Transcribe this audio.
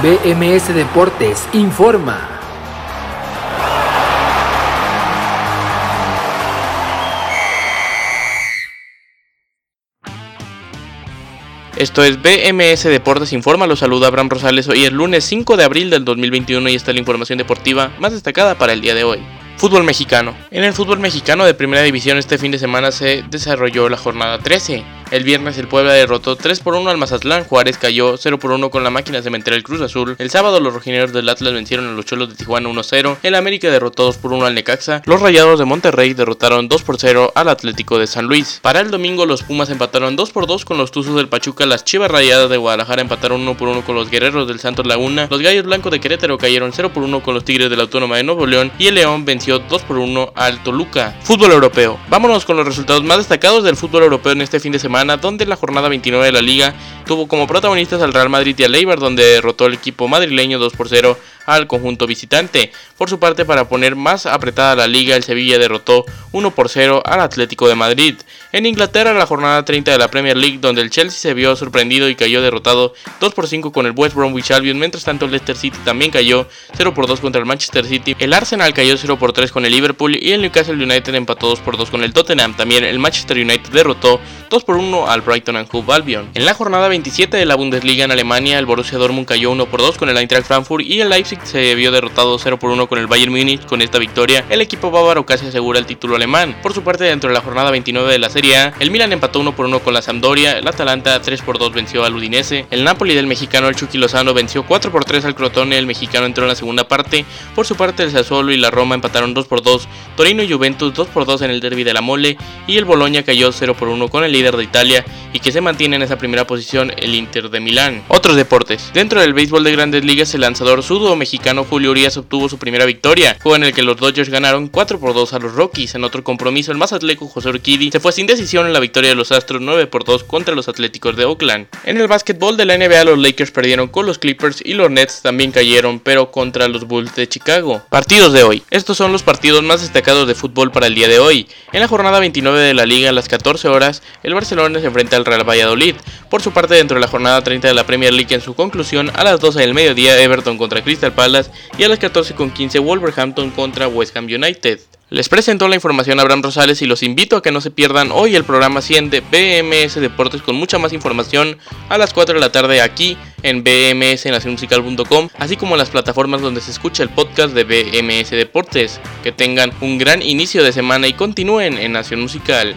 BMS Deportes informa. Esto es BMS Deportes Informa, los saluda Abraham Rosales. Hoy es lunes 5 de abril del 2021 y esta es la información deportiva más destacada para el día de hoy. Fútbol mexicano. En el fútbol mexicano de primera división este fin de semana se desarrolló la jornada 13. El viernes el Puebla derrotó 3 por 1 al Mazatlán, Juárez cayó 0 por 1 con la máquina cementera del Cruz Azul. El sábado los rojineros del Atlas vencieron a los Cholos de Tijuana 1-0. El América derrotó 2 por 1 al Necaxa. Los Rayados de Monterrey derrotaron 2 por 0 al Atlético de San Luis. Para el domingo los Pumas empataron 2 por 2 con los Tuzos del Pachuca. Las Chivas Rayadas de Guadalajara empataron 1 por 1 con los Guerreros del Santos Laguna. Los Gallos Blancos de Querétaro cayeron 0 por 1 con los Tigres de la Autónoma de Nuevo León. Y el León venció 2 por 1 al Toluca. Fútbol europeo. Vámonos con los resultados más destacados del fútbol europeo en este fin de semana, donde la jornada 29 de la liga tuvo como protagonistas al Real Madrid y al Eibar, donde derrotó el equipo madrileño 2 por 0 al conjunto visitante. Por su parte, para poner más apretada la liga, el Sevilla derrotó 1 por 0 al Atlético de Madrid. En Inglaterra, la jornada 30 de la Premier League, donde el Chelsea se vio sorprendido y cayó derrotado 2 por 5 con el West Bromwich Albion, mientras tanto el Leicester City también cayó 0 por 2 contra el Manchester City. El Arsenal cayó 0 por 3 con el Liverpool y el Newcastle United empató 2 por 2 con el Tottenham. También el Manchester United derrotó 2 por 1 al Brighton and Hove Albion. En la jornada 27 de la Bundesliga en Alemania, el Borussia Dortmund cayó 1 por 2 con el Eintracht Frankfurt y el Leipzig se vio derrotado 0 por 1 con el Bayern Múnich. Con esta victoria, el equipo bávaro casi asegura el título alemán. Por su parte, dentro de la jornada 29 de la Serie A, el Milan empató 1 por 1 con la Sampdoria, el Atalanta 3 por 2 venció al Udinese, el Napoli del mexicano el Chucky Lozano venció 4 por 3 al Crotone, el mexicano entró en la segunda parte. Por su parte, el Sassuolo y la Roma empataron 2 por 2, Torino y Juventus 2 por 2 en el derby de la Mole y el Boloña cayó 0 por 1 con el líder de Italia y que se mantiene en esa primera posición el Inter de Milán. Otros deportes. Dentro del béisbol de grandes ligas, el lanzador sudo mexicano Julio Urias obtuvo su primera victoria, juego en el que los Dodgers ganaron 4 por 2 a los Rockies. En otro compromiso, el más atleco José Urquidi se fue sin decisión en la victoria de los Astros 9 por 2 contra los Atléticos de Oakland. En el básquetbol de la NBA, los Lakers perdieron con los Clippers y los Nets también cayeron, pero contra los Bulls de Chicago. Partidos de hoy. Estos son los partidos más destacados de fútbol para el día de hoy. En la jornada 29 de la liga, a las 14 horas, el Barcelona se enfrenta al Real Valladolid. Por su parte, dentro de la jornada 30 de la Premier League, en su conclusión, a las 12 del mediodía, Everton contra Crystal Y a las 14.15 Wolverhampton contra West Ham United. Les presento la información a Abraham Rosales y los invito a que no se pierdan hoy el programa 100 de BMS Deportes con mucha más información a las 4 de la tarde aquí en bmsnacionmusical.com, así como en las plataformas donde se escucha el podcast de BMS Deportes. Que tengan un gran inicio de semana y continúen en Nación Musical.